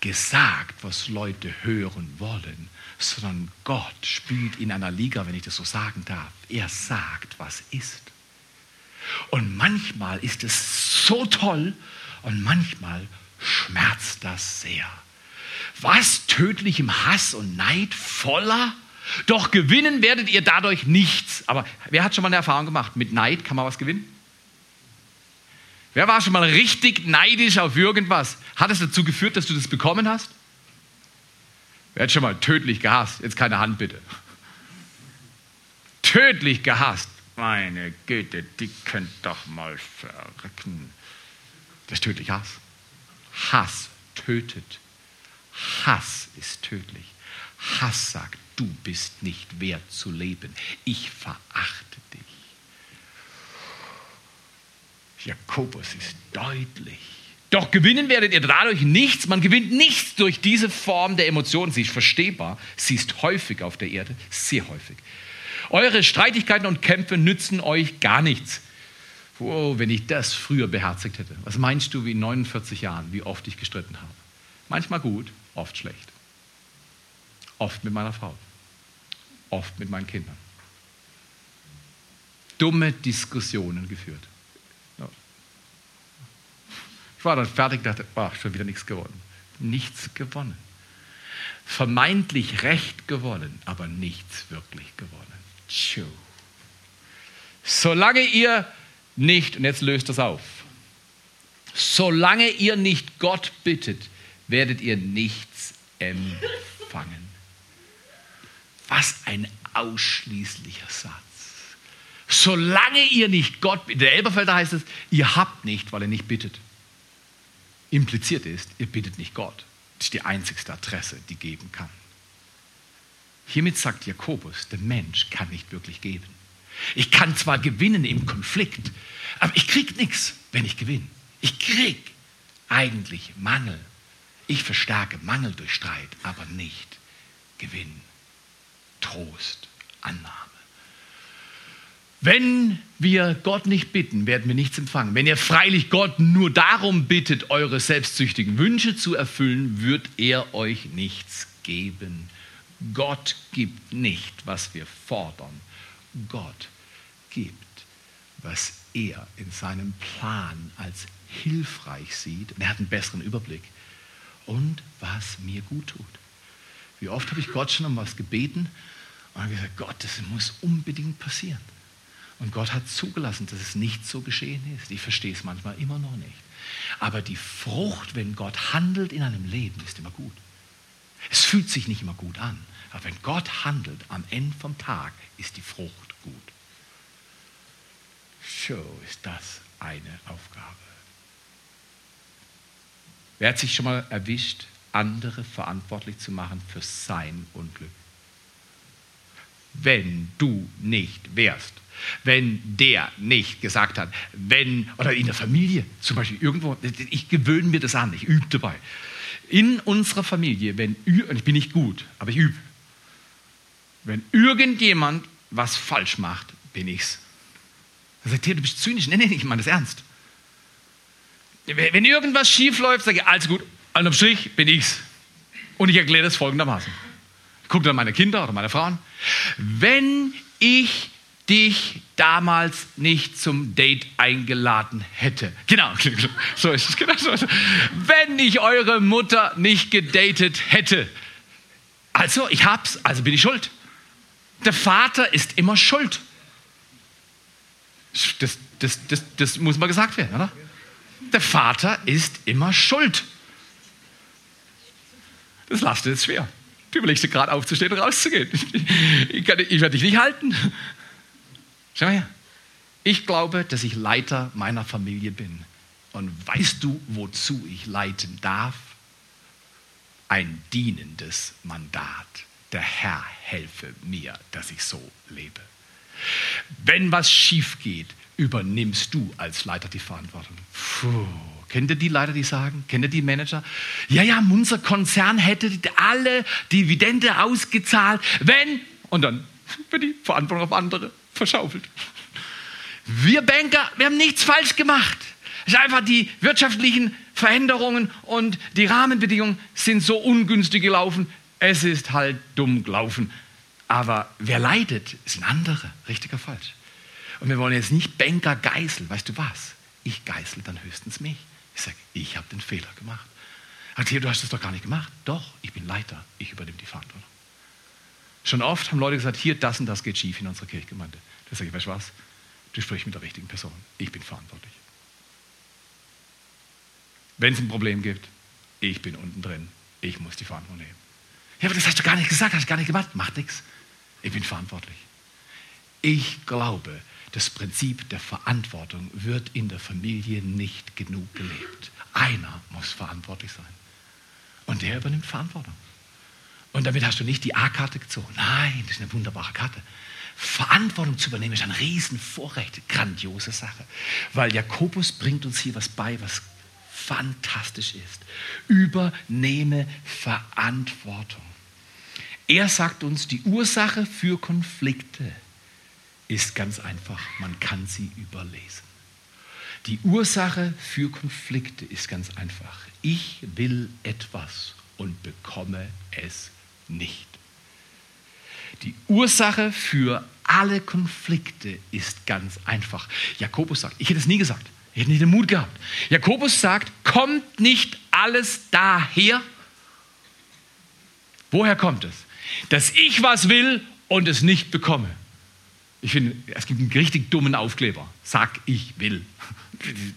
gesagt, was Leute hören wollen, sondern Gott spielt in einer Liga, wenn ich das so sagen darf. Er sagt, was ist. Und manchmal ist es so toll und manchmal schmerzt das sehr. Was tödlichem Hass und Neid voller? Doch gewinnen werdet ihr dadurch nichts. Aber wer hat schon mal eine Erfahrung gemacht? Mit Neid kann man was gewinnen? Wer war schon mal richtig neidisch auf irgendwas? Hat es dazu geführt, dass du das bekommen hast? Wer hat schon mal tödlich gehasst? Jetzt keine Hand bitte. Tödlich gehasst. Meine Güte, die könnt doch mal verrücken. Das ist tödlich Hass. Hass tötet. Hass ist tödlich. Hass sagt, du bist nicht wert zu leben. Ich verachte dich. Jakobus ist deutlich. Doch gewinnen werdet ihr dadurch nichts. Man gewinnt nichts durch diese Form der Emotionen. Sie ist verstehbar. Sie ist häufig auf der Erde, sehr häufig. Eure Streitigkeiten und Kämpfe nützen euch gar nichts. Oh, wenn ich das früher beherzigt hätte. Was meinst du, wie in 49 Jahren, wie oft ich gestritten habe? Manchmal gut, oft schlecht. Oft mit meiner Frau. oft mit meinen Kindern. Dumme Diskussionen geführt. Ich war dann fertig dachte, ach, schon wieder nichts gewonnen. Nichts gewonnen. Vermeintlich Recht gewonnen, aber nichts wirklich gewonnen. Tschuh. Solange ihr nicht, und jetzt löst das auf, solange ihr nicht Gott bittet, werdet ihr nichts empfangen. Was ein ausschließlicher Satz. Solange ihr nicht Gott bittet, der Elberfelder heißt es, ihr habt nicht, weil ihr nicht bittet. Impliziert ist, ihr bittet nicht Gott. Das ist die einzigste Adresse, die geben kann. Hiermit sagt Jakobus, der Mensch kann nicht wirklich geben. Ich kann zwar gewinnen im Konflikt, aber ich kriege nichts, wenn ich gewinne. Ich kriege eigentlich Mangel. Ich verstärke Mangel durch Streit, aber nicht Gewinn, Trost, Annahme. Wenn wir Gott nicht bitten, werden wir nichts empfangen. Wenn ihr freilich Gott nur darum bittet, eure selbstsüchtigen Wünsche zu erfüllen, wird er euch nichts geben. Gott gibt nicht, was wir fordern. Gott gibt, was er in seinem Plan als hilfreich sieht. Und er hat einen besseren Überblick. Und was mir gut tut. Wie oft habe ich Gott schon um was gebeten und habe gesagt, Gott, das muss unbedingt passieren. Und Gott hat zugelassen, dass es nicht so geschehen ist. Ich verstehe es manchmal immer noch nicht. Aber die Frucht, wenn Gott handelt in einem Leben, ist immer gut. Es fühlt sich nicht immer gut an. Aber wenn Gott handelt, am Ende vom Tag ist die Frucht gut. So ist das eine Aufgabe. Wer hat sich schon mal erwischt, andere verantwortlich zu machen für sein Unglück? Wenn du nicht wärst, wenn der nicht gesagt hat, wenn, oder in der Familie zum Beispiel irgendwo, ich gewöhne mir das an, ich übe dabei. In unserer Familie, wenn, und ich bin nicht gut, aber ich übe, wenn irgendjemand was falsch macht, bin ich's. Er sagt, hey, du bist zynisch. Nein, nein, ich meine das ernst. Wenn irgendwas schief läuft, sage ich, alles gut, unterm Strich bin ich's. Und ich erkläre das folgendermaßen. Ich gucke dann meine Kinder oder meine Frauen. Wenn ich dich damals nicht zum Date eingeladen hätte. Genau, so ist es. Genau so. Wenn ich eure Mutter nicht gedatet hätte. Also, ich hab's, also bin ich schuld. Der Vater ist immer schuld. Das, das, das, das muss mal gesagt werden, oder? Der Vater ist immer schuld. Das lastet jetzt schwer. Du überlegst dir gerade aufzustehen und rauszugehen. Ich, kann, ich werde dich nicht halten. Schau mal her. Ich glaube, dass ich Leiter meiner Familie bin. Und weißt du, wozu ich leiten darf? Ein dienendes Mandat. Der Herr helfe mir, dass ich so lebe. Wenn was schief geht, übernimmst du als Leiter die Verantwortung. Puh. Kennt ihr die Leiter, die sagen? Kennt ihr die Manager? Ja, ja, unser Konzern hätte alle Dividende ausgezahlt, wenn, und dann wird die Verantwortung auf andere verschaufelt. Wir Banker, wir haben nichts falsch gemacht. Es ist einfach die wirtschaftlichen Veränderungen und die Rahmenbedingungen sind so ungünstig gelaufen. Es ist halt dumm gelaufen. Aber wer leidet, sind andere, richtig oder falsch. Und wir wollen jetzt nicht Banker geißeln. Weißt du was? Ich geißel dann höchstens mich. Ich sage, ich habe den Fehler gemacht. Sagt du hast das doch gar nicht gemacht. Doch, ich bin Leiter. Ich übernehme die Verantwortung. Schon oft haben Leute gesagt, hier, das und das geht schief in unserer Kirchgemeinde. Da sage ich, weißt du was? Du sprichst mit der richtigen Person. Ich bin verantwortlich. Wenn es ein Problem gibt, ich bin unten drin. Ich muss die Verantwortung nehmen. Ja, aber das hast du gar nicht gesagt, hast du gar nicht gemacht. Macht nichts. Ich bin verantwortlich. Ich glaube, das Prinzip der Verantwortung wird in der Familie nicht genug gelebt. Einer muss verantwortlich sein. Und der übernimmt Verantwortung. Und damit hast du nicht die A-Karte gezogen. Nein, das ist eine wunderbare Karte. Verantwortung zu übernehmen ist ein Riesenvorrecht, grandiose Sache. Weil Jakobus bringt uns hier was bei, was fantastisch ist. Übernehme Verantwortung. Er sagt uns, die Ursache für Konflikte ist ganz einfach, man kann sie überlesen. Die Ursache für Konflikte ist ganz einfach. Ich will etwas und bekomme es nicht. Die Ursache für alle Konflikte ist ganz einfach. Jakobus sagt, ich hätte es nie gesagt, ich hätte nicht den Mut gehabt. Jakobus sagt, kommt nicht alles daher? Woher kommt es? Dass ich was will und es nicht bekomme. Ich finde, es gibt einen richtig dummen Aufkleber. Sag, ich will.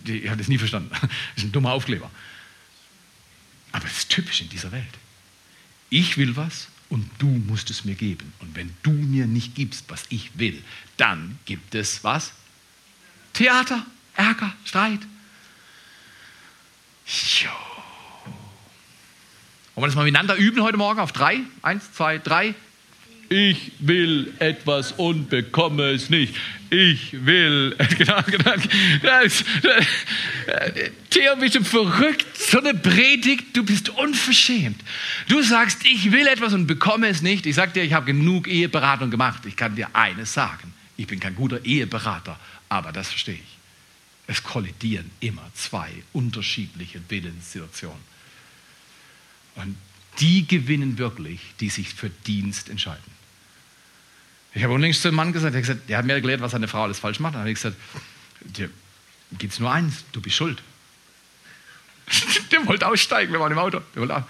Ich habe das nie verstanden. Das ist ein dummer Aufkleber. Aber es ist typisch in dieser Welt. Ich will was und du musst es mir geben. Und wenn du mir nicht gibst, was ich will, dann gibt es was? Theater, Ärger, Streit. Jo. Wollen wir das mal miteinander üben heute Morgen auf drei? Eins, zwei, drei. Ich will etwas und bekomme es nicht. Ich will. Genau, genau. Das, das, Theo, bist du verrückt? So eine Predigt, du bist unverschämt. Du sagst, ich will etwas und bekomme es nicht. Ich sag dir, ich habe genug Eheberatung gemacht. Ich kann dir eines sagen. Ich bin kein guter Eheberater, aber das verstehe ich. Es kollidieren immer zwei unterschiedliche Willenssituationen. Und die gewinnen wirklich, die sich für Dienst entscheiden. Ich habe unlängst zu einem Mann gesagt, der, gesagt, der hat mir erklärt, was seine Frau alles falsch macht. Dann habe ich gesagt, dir gibt es nur eins, du bist schuld. der wollte aussteigen, wir waren im Auto. Der wollte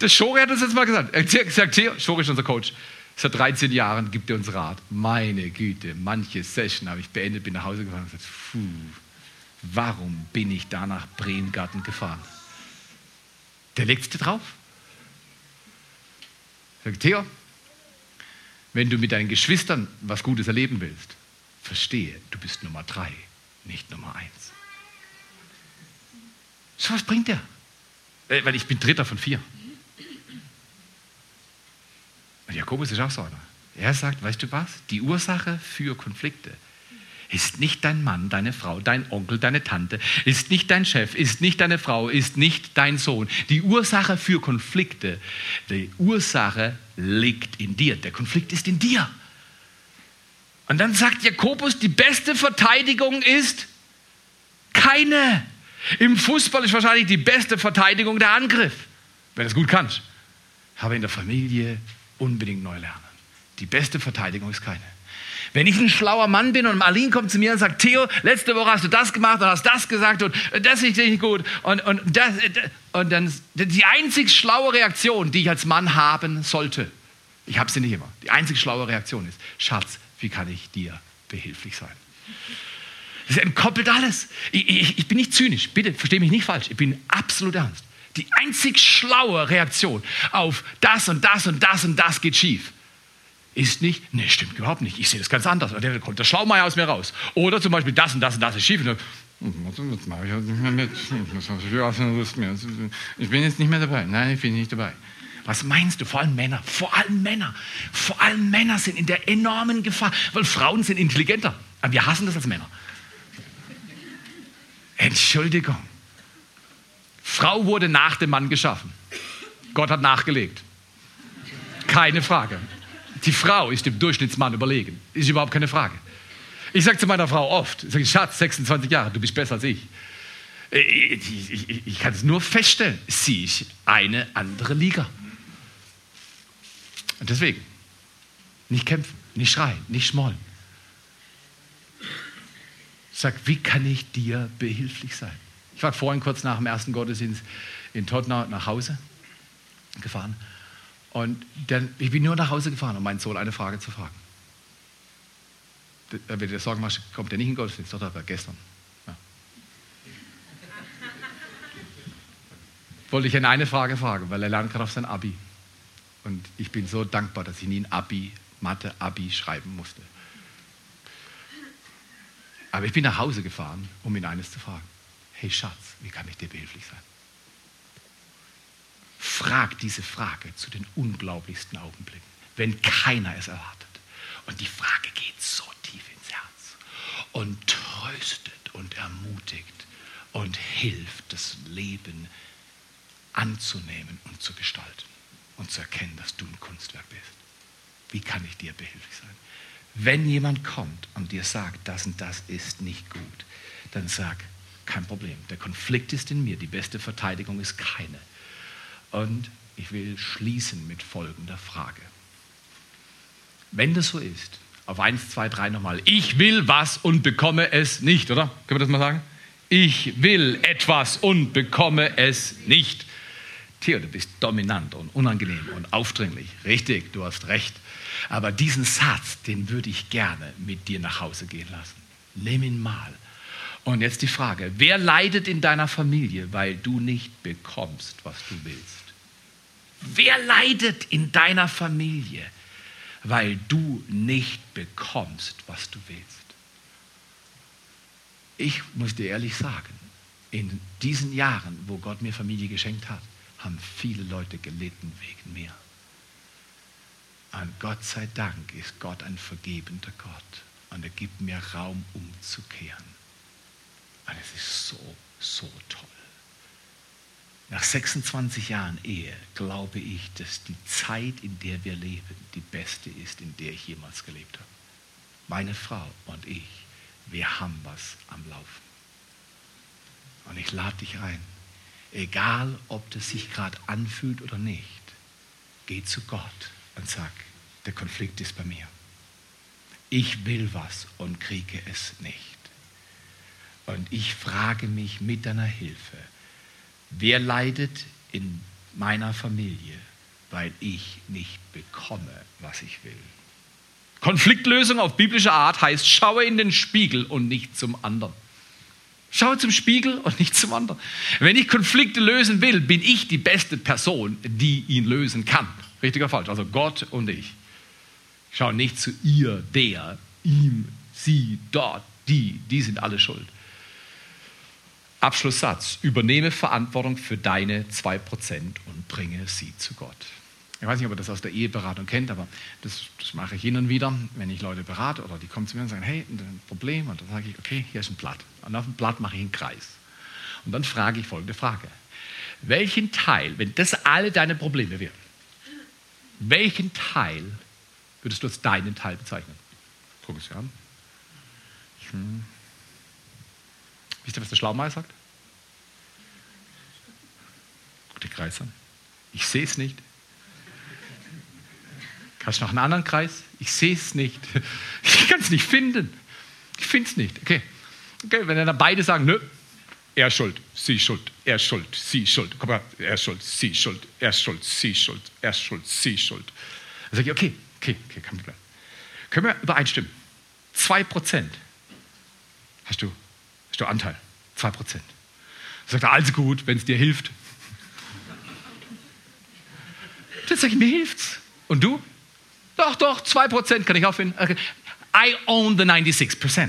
Der Schori hat uns jetzt mal gesagt. Er sagt, hier, Schori ist unser Coach. Seit 13 Jahren gibt er uns Rat. Meine Güte, manche Session habe ich beendet, bin nach Hause gefahren und gesagt, puh, warum bin ich da nach Bremgarten gefahren? Der legt es dir drauf. Sagt Theo, wenn du mit deinen Geschwistern was Gutes erleben willst, verstehe, du bist Nummer drei, nicht Nummer eins. So was bringt der? Äh, weil ich bin Dritter von vier. Und Jakobus ist auch so einer. Er sagt, weißt du was? Die Ursache für Konflikte ist nicht dein Mann, deine Frau, dein Onkel, deine Tante, ist nicht dein Chef, ist nicht deine Frau, ist nicht dein Sohn. Die Ursache für Konflikte, die Ursache liegt in dir. Der Konflikt ist in dir. Und dann sagt Jakobus, die beste Verteidigung ist keine. Im Fußball ist wahrscheinlich die beste Verteidigung der Angriff, wenn du es gut kannst. Aber in der Familie unbedingt neu lernen. Die beste Verteidigung ist keine. Wenn ich ein schlauer Mann bin und Marlene kommt zu mir und sagt, Theo, letzte Woche hast du das gemacht und hast das gesagt und das ist nicht gut und, und, das, und dann die einzig schlaue Reaktion, die ich als Mann haben sollte, ich habe sie nicht immer, die einzig schlaue Reaktion ist, Schatz, wie kann ich dir behilflich sein? Das entkoppelt alles. Ich, ich, ich bin nicht zynisch, bitte verstehe mich nicht falsch, ich bin absolut ernst. Die einzig schlaue Reaktion auf das und das und das und das geht schief ist nicht, nee, stimmt überhaupt nicht. Ich sehe das ganz anders. Dann kommt der Schlaumeier aus mir raus. Oder zum Beispiel das und das und das ist schief. Und dann, das mache ich halt nicht mehr mit. Ich bin jetzt nicht mehr dabei. Nein, ich bin nicht dabei. Was meinst du? Vor allem Männer. Vor allem Männer. Vor allem Männer sind in der enormen Gefahr, weil Frauen sind intelligenter. Aber wir hassen das als Männer. Entschuldigung. Frau wurde nach dem Mann geschaffen. Gott hat nachgelegt. Keine Frage. Die Frau ist dem Durchschnittsmann überlegen. Ist überhaupt keine Frage. Ich sage zu meiner Frau oft, ich sage, Schatz, 26 Jahre, du bist besser als ich. Ich, ich, ich kann es nur feststellen, sie ist eine andere Liga. Und deswegen, nicht kämpfen, nicht schreien, nicht schmollen. Sag, wie kann ich dir behilflich sein? Ich war vorhin kurz nach dem ersten Gottesdienst in Tottenau nach Hause gefahren und dann, ich bin nur nach Hause gefahren, um meinen Sohn eine Frage zu fragen. Wenn du dir Sorgen machst, kommt er nicht in den Gottesdienst, doch, aber gestern. Ja. Wollte ich ihn eine Frage fragen, weil er lernt gerade auf sein Abi. Und ich bin so dankbar, dass ich nie ein Abi, Mathe-Abi schreiben musste. Aber ich bin nach Hause gefahren, um ihn eines zu fragen. Hey Schatz, wie kann ich dir behilflich sein? Fragt diese Frage zu den unglaublichsten Augenblicken, wenn keiner es erwartet. Und die Frage geht so tief ins Herz und tröstet und ermutigt und hilft, das Leben anzunehmen und zu gestalten und zu erkennen, dass du ein Kunstwerk bist. Wie kann ich dir behilflich sein? Wenn jemand kommt und dir sagt, das und das ist nicht gut, dann sag, kein Problem. Der Konflikt ist in mir. Die beste Verteidigung ist keine. Und ich will schließen mit folgender Frage. Wenn das so ist, auf 1, 2, 3 nochmal, ich will was und bekomme es nicht, oder? Können wir das mal sagen? Ich will etwas und bekomme es nicht. Theo, du bist dominant und unangenehm und aufdringlich. Richtig, du hast recht. Aber diesen Satz, den würde ich gerne mit dir nach Hause gehen lassen. Nimm ihn mal. Und jetzt die Frage, wer leidet in deiner Familie, weil du nicht bekommst, was du willst? Wer leidet in deiner Familie, weil du nicht bekommst, was du willst? Ich muss dir ehrlich sagen, in diesen Jahren, wo Gott mir Familie geschenkt hat, haben viele Leute gelitten wegen mir. Und Gott sei Dank ist Gott ein vergebender Gott und er gibt mir Raum umzukehren. Und es ist so, so toll. Nach 26 Jahren Ehe glaube ich, dass die Zeit, in der wir leben, die beste ist, in der ich jemals gelebt habe. Meine Frau und ich, wir haben was am Laufen. Und ich lade dich ein, egal ob das sich gerade anfühlt oder nicht, geh zu Gott und sag, der Konflikt ist bei mir. Ich will was und kriege es nicht. Und ich frage mich mit deiner Hilfe, wer leidet in meiner Familie, weil ich nicht bekomme, was ich will? Konfliktlösung auf biblische Art heißt, schaue in den Spiegel und nicht zum anderen. Schaue zum Spiegel und nicht zum anderen. Wenn ich Konflikte lösen will, bin ich die beste Person, die ihn lösen kann. Richtiger falsch. Also Gott und ich. Schau nicht zu ihr, der, ihm, sie, dort, die. Die sind alle schuld. Abschlusssatz. Übernehme Verantwortung für deine 2% und bringe sie zu Gott. Ich weiß nicht, ob ihr das aus der Eheberatung kennt, aber das, das mache ich hin und wieder, wenn ich Leute berate oder die kommen zu mir und sagen, hey, ein Problem. Und dann sage ich, okay, hier ist ein Blatt. Und auf dem Blatt mache ich einen Kreis. Und dann frage ich folgende Frage. Welchen Teil, wenn das alle deine Probleme wären, welchen Teil würdest du als deinen Teil bezeichnen? Guck es dir an. Hm. Wisst ihr, was der Schlaumeier sagt? Den Kreis an. Ich sehe es nicht. Hast du noch einen anderen Kreis? Ich sehe es nicht. Ich kann es nicht finden. Ich finde es nicht. Okay. okay. Wenn dann beide sagen, nö, er ist schuld, sie ist schuld, er ist schuld, sie ist schuld. Komm mal, er ist schuld, sie ist schuld, er ist schuld, sie ist schuld, er ist schuld, sie ist schuld. Dann sage ich, okay, okay, okay, kann bleiben. Können wir übereinstimmen? Zwei Prozent hast du, hast du Anteil. Zwei Prozent. Sagt er, also gut, wenn es dir hilft. Dann sage ich, mir hilft's. Und du? Doch, doch, 2% kann ich auffinden. Okay. I own the 96%.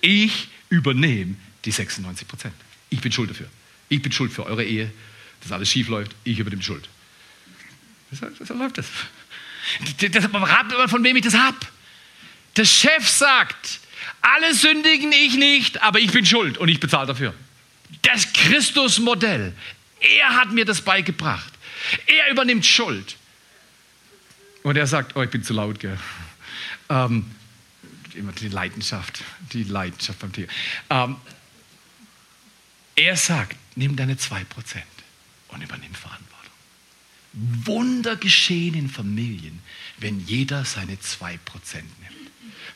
Ich übernehme die 96%. Ich bin schuld dafür. Ich bin schuld für eure Ehe, dass alles schief läuft. Ich übernehme die Schuld. So läuft das. das rat mal, von wem ich das habe. Der Chef sagt, alle sündigen ich nicht, aber ich bin schuld und ich bezahle dafür. Das Christusmodell. Er hat mir das beigebracht. Er übernimmt Schuld. Und er sagt, oh, ich bin zu laut, gell. Ähm, immer die Leidenschaft, die Leidenschaft beim Tier. Ähm, er sagt, nimm deine 2% und übernimm Verantwortung. Wunder geschehen in Familien, wenn jeder seine 2% nimmt.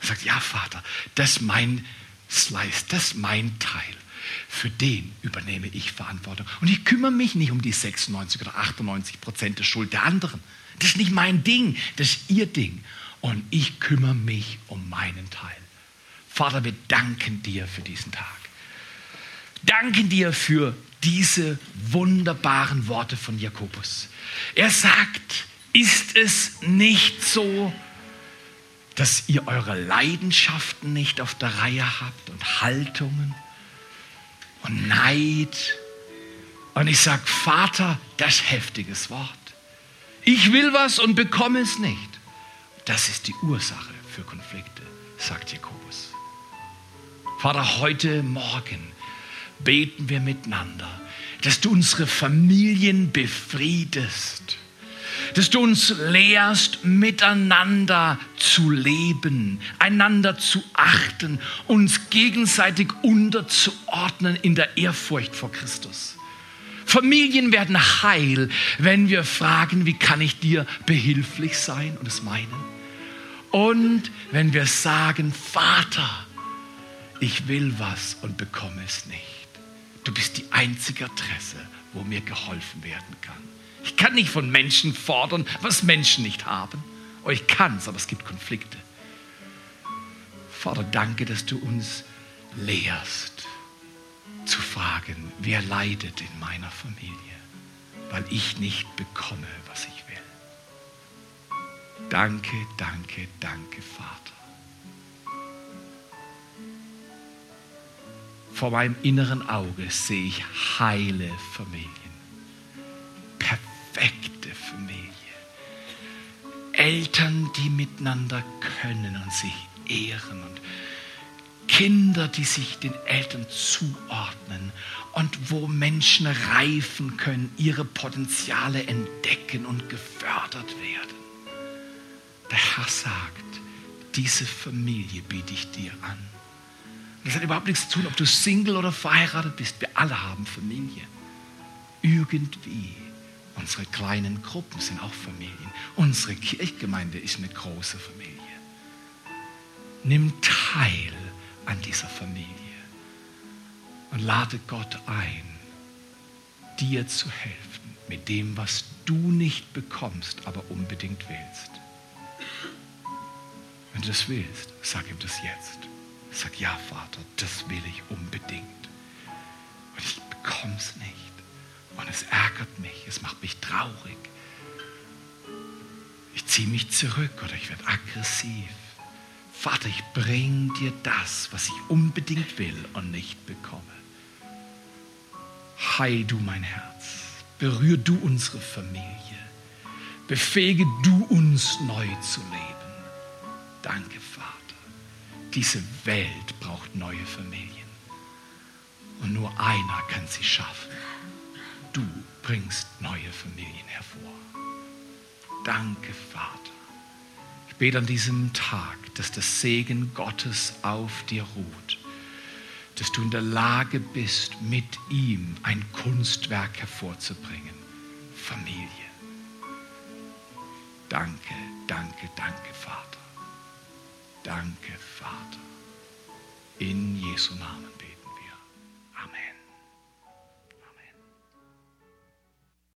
Er sagt, ja Vater, das ist mein Slice, das ist mein Teil. Für den übernehme ich Verantwortung. Und ich kümmere mich nicht um die 96 oder 98 Prozent der Schuld der anderen. Das ist nicht mein Ding, das ist ihr Ding. Und ich kümmere mich um meinen Teil. Vater, wir danken dir für diesen Tag. Danken dir für diese wunderbaren Worte von Jakobus. Er sagt, ist es nicht so, dass ihr eure Leidenschaften nicht auf der Reihe habt und Haltungen und Neid? Und ich sage, Vater, das ist heftiges Wort. Ich will was und bekomme es nicht. Das ist die Ursache für Konflikte, sagt Jakobus. Vater, heute Morgen beten wir miteinander, dass du unsere Familien befriedest, dass du uns lehrst, miteinander zu leben, einander zu achten, uns gegenseitig unterzuordnen in der Ehrfurcht vor Christus. Familien werden heil, wenn wir fragen, wie kann ich dir behilflich sein und es meinen. Und wenn wir sagen, Vater, ich will was und bekomme es nicht. Du bist die einzige Adresse, wo mir geholfen werden kann. Ich kann nicht von Menschen fordern, was Menschen nicht haben. Oh, ich kann es, aber es gibt Konflikte. Vater, danke, dass du uns lehrst zu fragen, wer leidet in meiner Familie, weil ich nicht bekomme, was ich will. Danke, danke, danke, Vater. Vor meinem inneren Auge sehe ich heile Familien, perfekte Familie, Eltern, die miteinander können und sich ehren und Kinder, die sich den Eltern zuordnen und wo Menschen reifen können, ihre Potenziale entdecken und gefördert werden. Der Herr sagt, diese Familie biete ich dir an. Das hat überhaupt nichts zu tun, ob du Single oder verheiratet bist. Wir alle haben Familie. Irgendwie. Unsere kleinen Gruppen sind auch Familien. Unsere Kirchgemeinde ist eine große Familie. Nimm teil an dieser Familie und lade Gott ein, dir zu helfen mit dem, was du nicht bekommst, aber unbedingt willst. Wenn du das willst, sag ihm das jetzt. Sag, ja Vater, das will ich unbedingt. Und ich bekomme es nicht. Und es ärgert mich, es macht mich traurig. Ich ziehe mich zurück oder ich werde aggressiv. Vater, ich bringe dir das, was ich unbedingt will und nicht bekomme. Heil du mein Herz, berühr du unsere Familie, befähige du uns neu zu leben. Danke, Vater. Diese Welt braucht neue Familien. Und nur einer kann sie schaffen. Du bringst neue Familien hervor. Danke, Vater bete an diesem Tag, dass das Segen Gottes auf dir ruht, dass du in der Lage bist, mit ihm ein Kunstwerk hervorzubringen. Familie. Danke, danke, danke, Vater. Danke, Vater. In Jesu Namen.